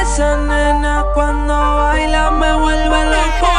Esa nena cuando baila me vuelve loco.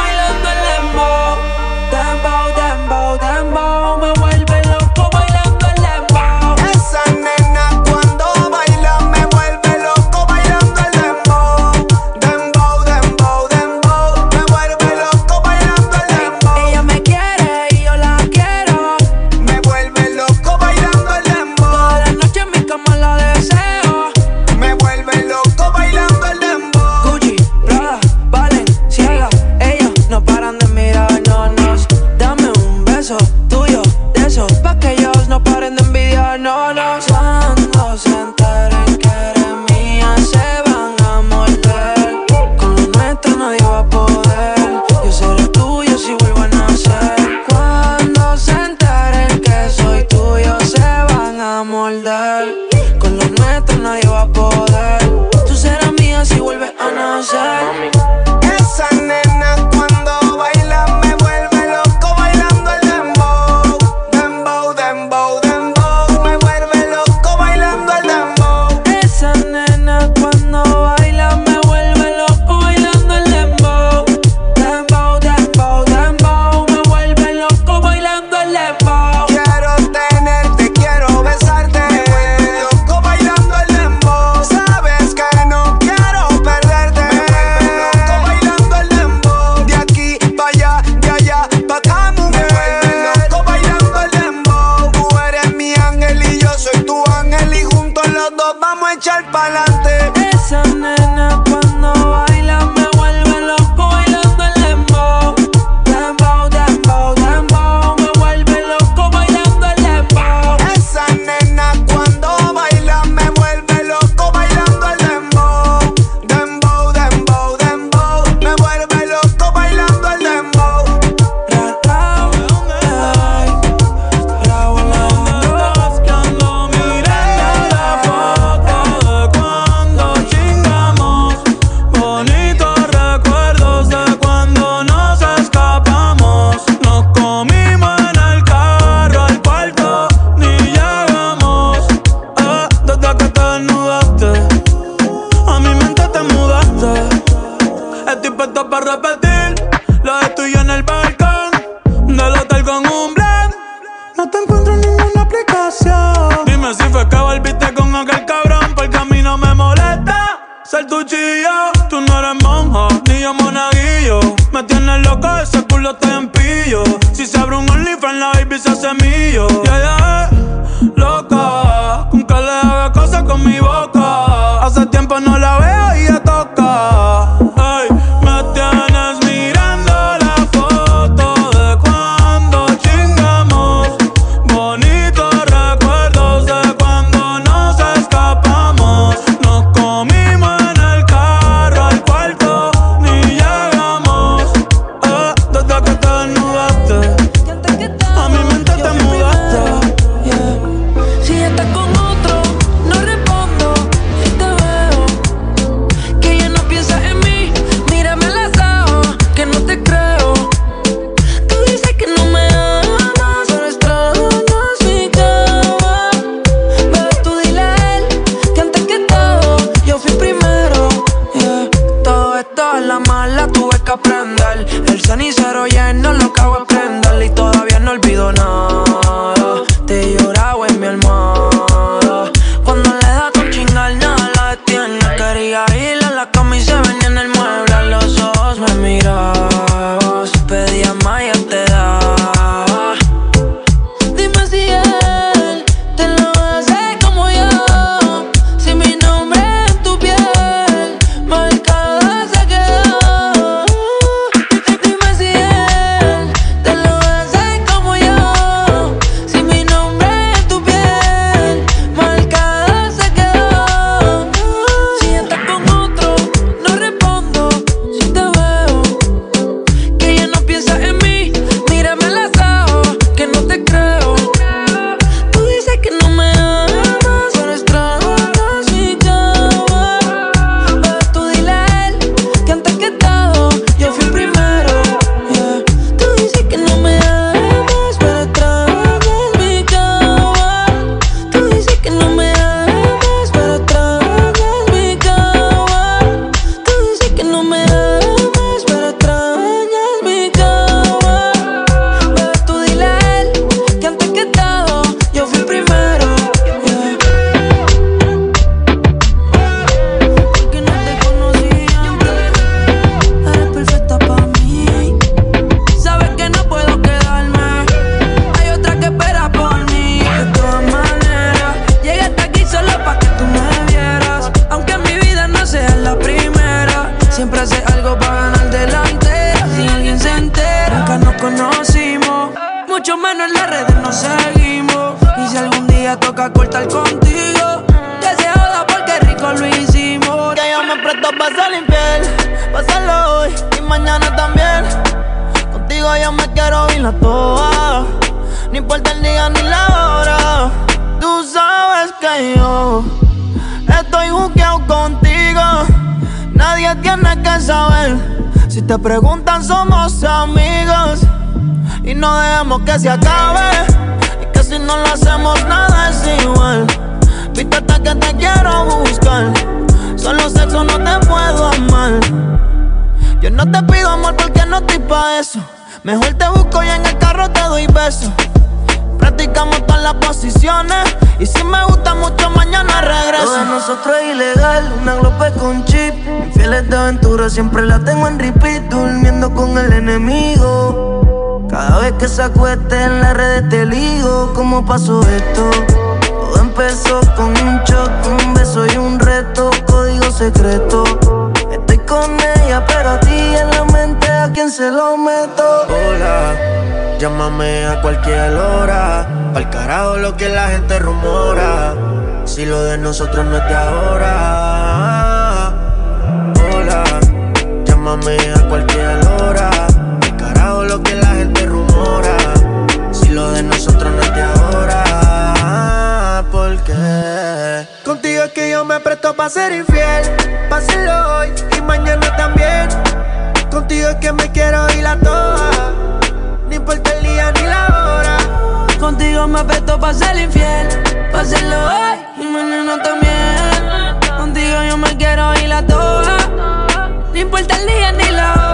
Ni importa el día ni la hora. Tú sabes que yo estoy buqueado contigo. Nadie tiene que saber. Si te preguntan, somos amigos. Y no dejemos que se acabe. Y que si no lo hacemos, nada es igual. Vístete que te quiero buscar. Solo sexo no te puedo amar. Yo no te pido amor porque no estoy pa' eso. Mejor te busco y en el carro te doy besos. Practicamos todas las posiciones. Y si me gusta mucho, mañana regreso. Lo de nosotros es ilegal, una glope con chip. Infieles de aventura, siempre la tengo en repeat. Durmiendo con el enemigo. Cada vez que se acueste en la red te ligo. ¿Cómo pasó esto? Todo empezó con un shock, un beso y un reto. Código secreto con ella, pero a ti en la a quien se lo meto. Hola, llámame a cualquier hora. Pa'l carajo lo que la gente rumora. Si lo de nosotros no es de ahora. Hola, llámame a cualquier hora. Pa'l carajo lo que la gente rumora. Si lo de nosotros no es de ahora. ¿Por qué? Contigo es que yo me presto para ser infiel. Páselo hoy mañana también. Contigo es que me quiero ir a toa. Ni importa el día ni la hora. Contigo me presto para ser infiel. Páselo hoy y mañana también. Contigo yo me quiero ir a toa. No importa el día ni la hora.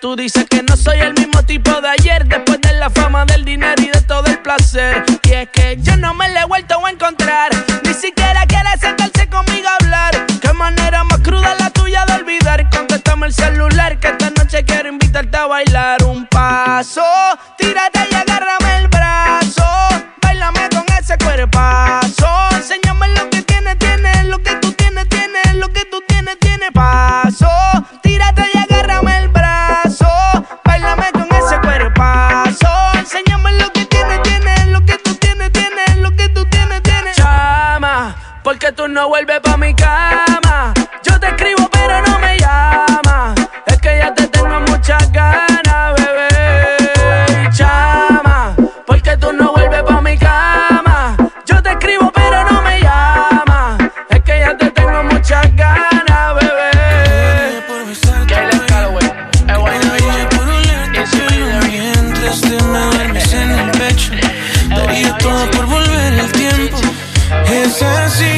Tú dices que no soy el mismo tipo de ayer, después de la fama, del dinero y de todo el placer. Y es que yo no me le he vuelto a encontrar, ni siquiera quiere sentarse conmigo a hablar. Qué manera más cruda la tuya de olvidar. Contéstame el celular, que esta noche quiero invitarte a bailar un paso. Es así,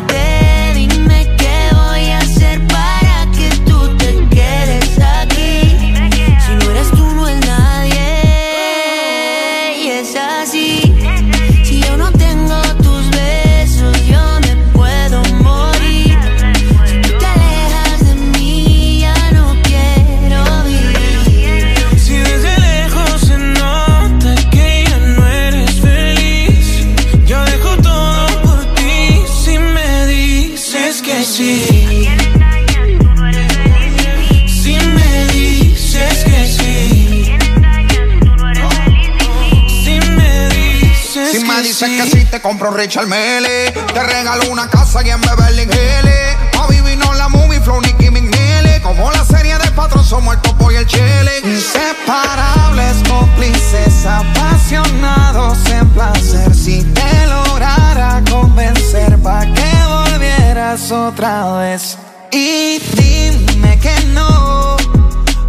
Compro un Richard Mele, te regalo una casa y en Beverly Hills. A vivir no la movie, flow, Nicky McNeely. Como la serie de patrón, somos el y el chile. Inseparables, cómplices, apasionados en placer. Si te lograra convencer, pa' que volvieras otra vez. Y dime que no,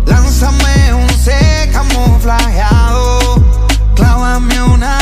lánzame un C camuflajeado. Clávame una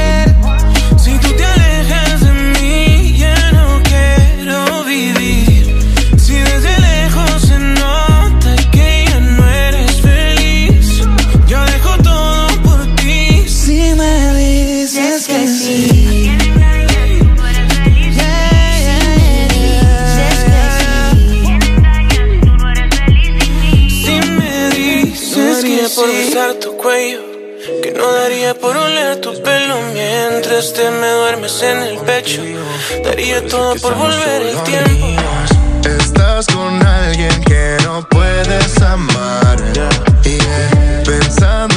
Mientras te me duermes en el pecho, daría todo por volver el tiempo. Estás con alguien que no puedes amar. Yeah. Pensando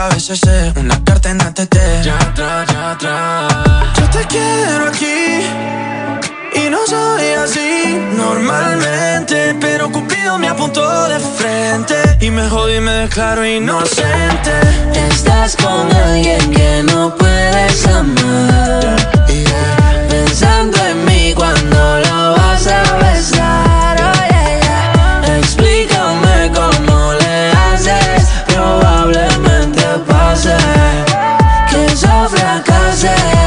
500 veces eh, una carta en ATT. Ya atrás, ya atrás. Yo te quiero aquí y no soy así normalmente, pero Cupido me apuntó de frente y me jodí y me declaro inocente. Estás con alguien que no puedes amar. Cause it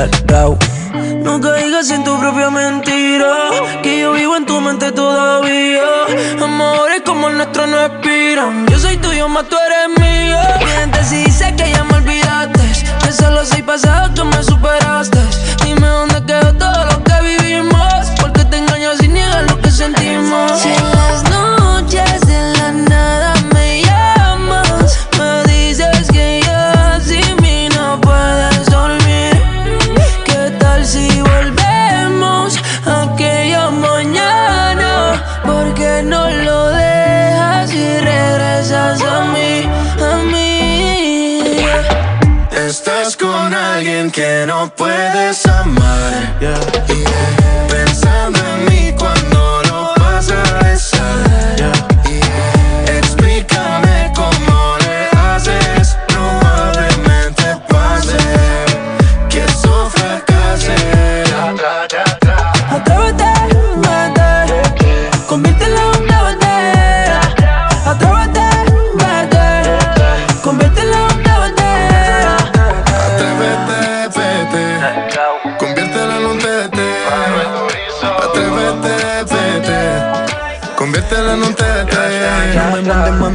No caigas en tu propia mentira, que yo vivo en tu mente todavía. Amores como el nuestro no expiran. Yo soy tuyo, más tú eres mío. Amar.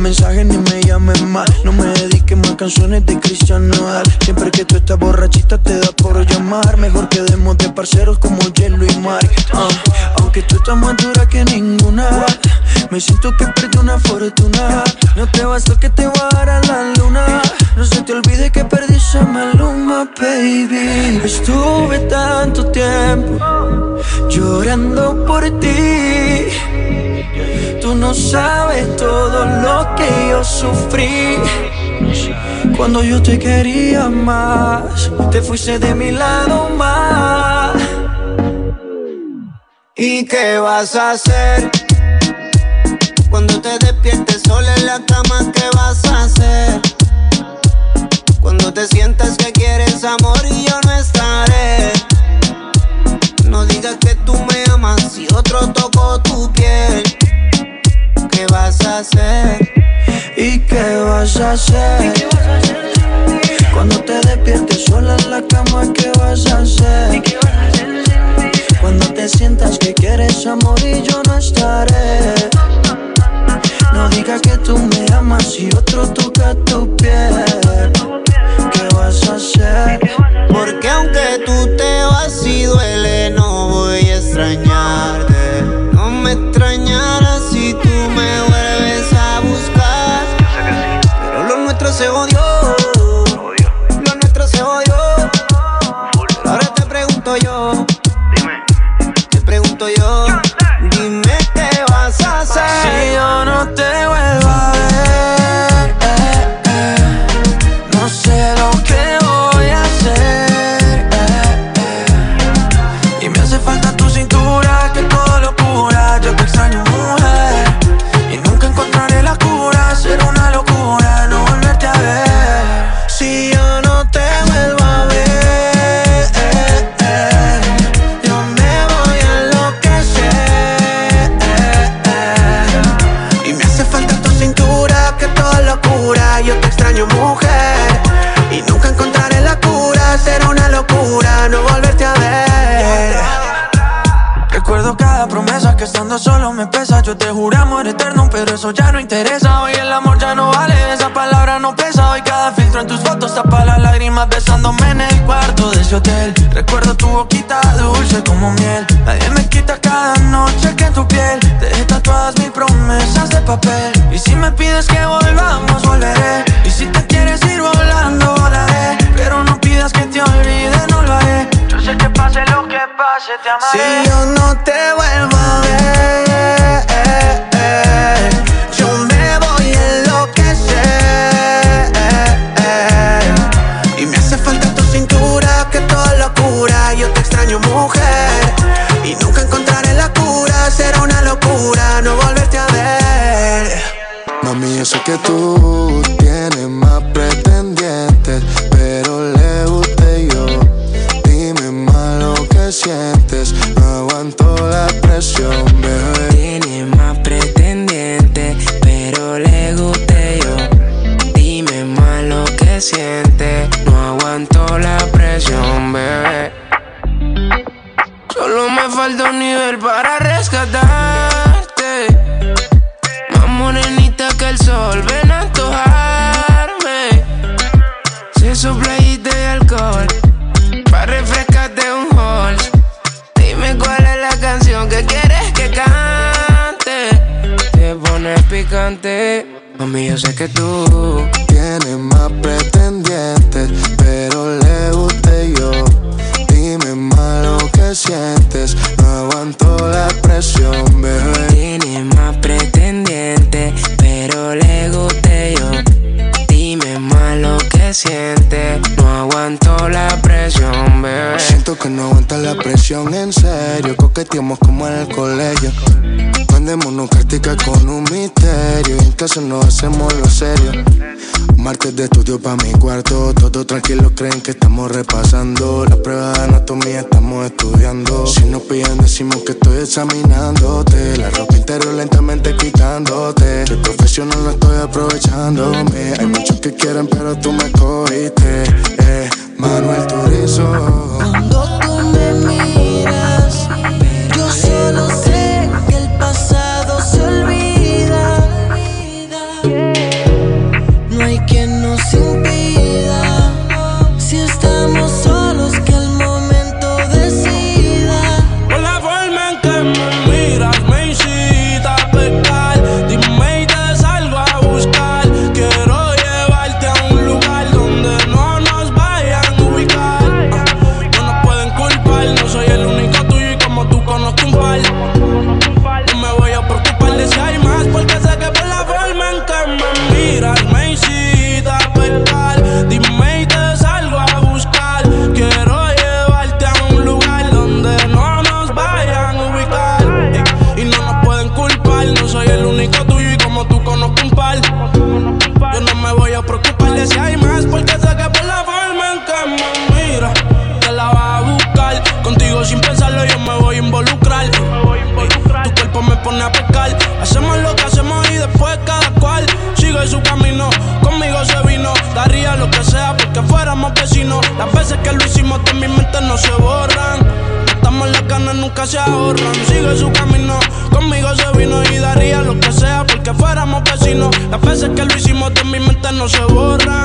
Mensajes ni me llames más. No me dediques más canciones de Cristian Nodal. Siempre que tú estás borrachita te da por llamar. Mejor quedemos de parceros como Jello y Mark. Ah, aunque tú estás más dura que ninguna. Me siento que perdí una fortuna. No te basta que te voy a dar a la luna. No se te olvide que perdí esa maluma, baby. Estuve tanto tiempo llorando por ti. Tú no sabes todo lo que yo sufrí. Cuando yo te quería más, te fuiste de mi lado más. ¿Y qué vas a hacer? Sola en la cama, ¿qué vas a hacer? Cuando te sientas que quieres amor y yo no estaré. No digas que tú me amas si otro tocó tu piel. ¿Qué vas a hacer? ¿Y qué vas a hacer? Cuando te despiertes sola en la cama, ¿qué vas a hacer? Cuando te sientas que quieres amor y yo no estaré. No digas que tú me amas y otro toca tu piel. ¿Qué vas a hacer? Porque aunque tú te vas y duele, no voy a extrañarte. No me extrañarás las lágrimas besándome en el cuarto de ese hotel. Recuerdo tu boquita dulce como miel. Nadie me quita cada noche que en tu piel te dejé tatuadas mis promesas de papel. Y si me pides que volvamos, volveré. Y si te quieres ir volando, volaré. Pero no pidas que te olvide, no lo haré. Yo sé que pase lo que pase, te amaré. Si yo no te vuelvo a ver, Y nunca encontraré la cura. Será una locura no volverte a ver. Mami, yo sé que tú estamos repasando. La prueba de anatomía estamos estudiando. Si nos pillan, decimos que estoy examinándote. La ropa interior lentamente quitándote. Soy profesional, no estoy aprovechándome. Hay muchos que quieren, pero tú me cogiste. Eh, Manuel Turizo. se ahorran. Sigue su camino, conmigo se vino y daría lo que sea porque fuéramos vecinos. Las veces que lo hicimos de mi mente no se borran.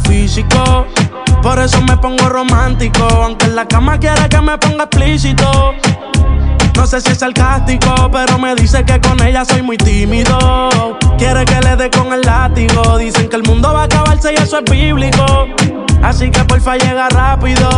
físico. Por eso me pongo romántico. Aunque en la cama quiera que me ponga explícito. No sé si es sarcástico, pero me dice que con ella soy muy tímido. Quiere que le dé con el látigo. Dicen que el mundo va a acabarse y eso es bíblico. Así que porfa llega rápido.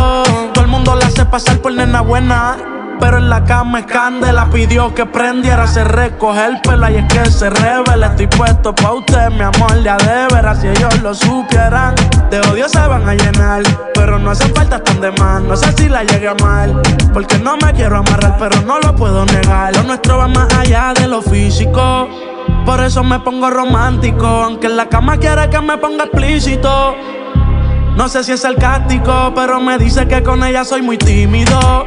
Todo el mundo le hace pasar por nena buena. Pero en la cama es candela, pidió que prendiera, se recoge el pelo y es que se revela. Estoy puesto pa' usted, mi amor, de veras, si ellos lo supieran. De odio se van a llenar, pero no hace falta tan de más. No sé si la llegue a mal, porque no me quiero amarrar, pero no lo puedo negar. Lo nuestro va más allá de lo físico. Por eso me pongo romántico, aunque en la cama quiere que me ponga explícito. No sé si es sarcástico, pero me dice que con ella soy muy tímido.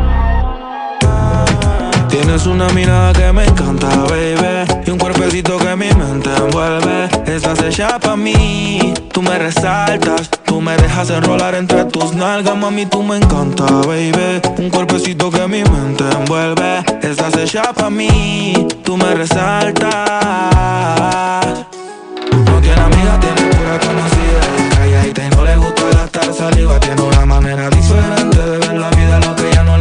Tienes una mirada que me encanta, baby Y un cuerpecito que mi mente envuelve. Estás hecha pa' mí Tú me resaltas Tú me dejas enrolar entre tus nalgas Mami, tú me encanta, baby Un cuerpecito que mi mente envuelve. Estás hecha pa' mí Tú me resaltas. No tiene amiga, tiene pura conocida Y calladita y no le gusta gastar saliva Tiene una manera diferente de ver la vida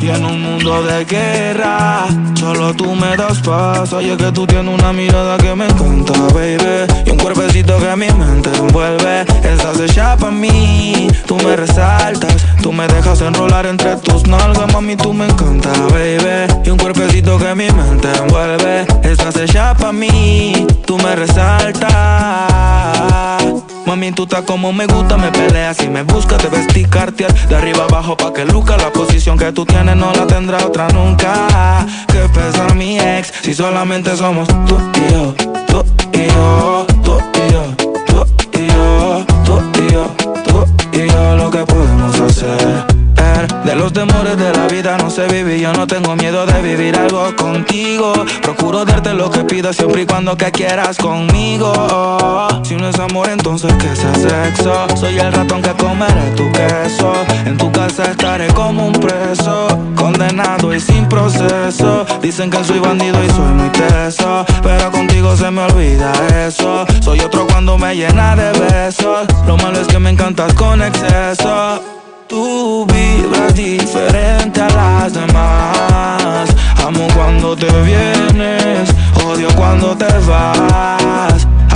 Y en un mundo de guerra, solo tú me das paz. Oye que tú tienes una mirada que me encanta, baby. Y un cuerpecito que mi mente envuelve. Estás hecha pa' mí, tú me resaltas. Tú me dejas enrolar entre tus nalgas, mami, tú me encanta, baby. Y un cuerpecito que mi mente envuelve. Estás hecha pa' mí, tú me resaltas. Mami, tú estás como me gusta, me peleas y me buscas, te vestí cartier De arriba abajo pa' que luca, la posición que tú tienes no la tendrá otra nunca. Que pesa mi ex, si solamente somos tú y yo, tú y yo, tú y yo, tú y yo, tú y yo, tú y yo, lo que podemos hacer de los temores de la vida no sé vivir Yo no tengo miedo de vivir algo contigo. Procuro darte lo que pidas siempre y cuando que quieras conmigo amor entonces que sea sexo Soy el ratón que comeré tu queso. En tu casa estaré como un preso Condenado y sin proceso. Dicen que soy bandido y soy muy teso Pero contigo se me olvida eso. Soy otro cuando me llena de besos. Lo malo es que me encantas con exceso. Tú vibras diferente a las demás. Amo cuando te vienes, odio cuando te vas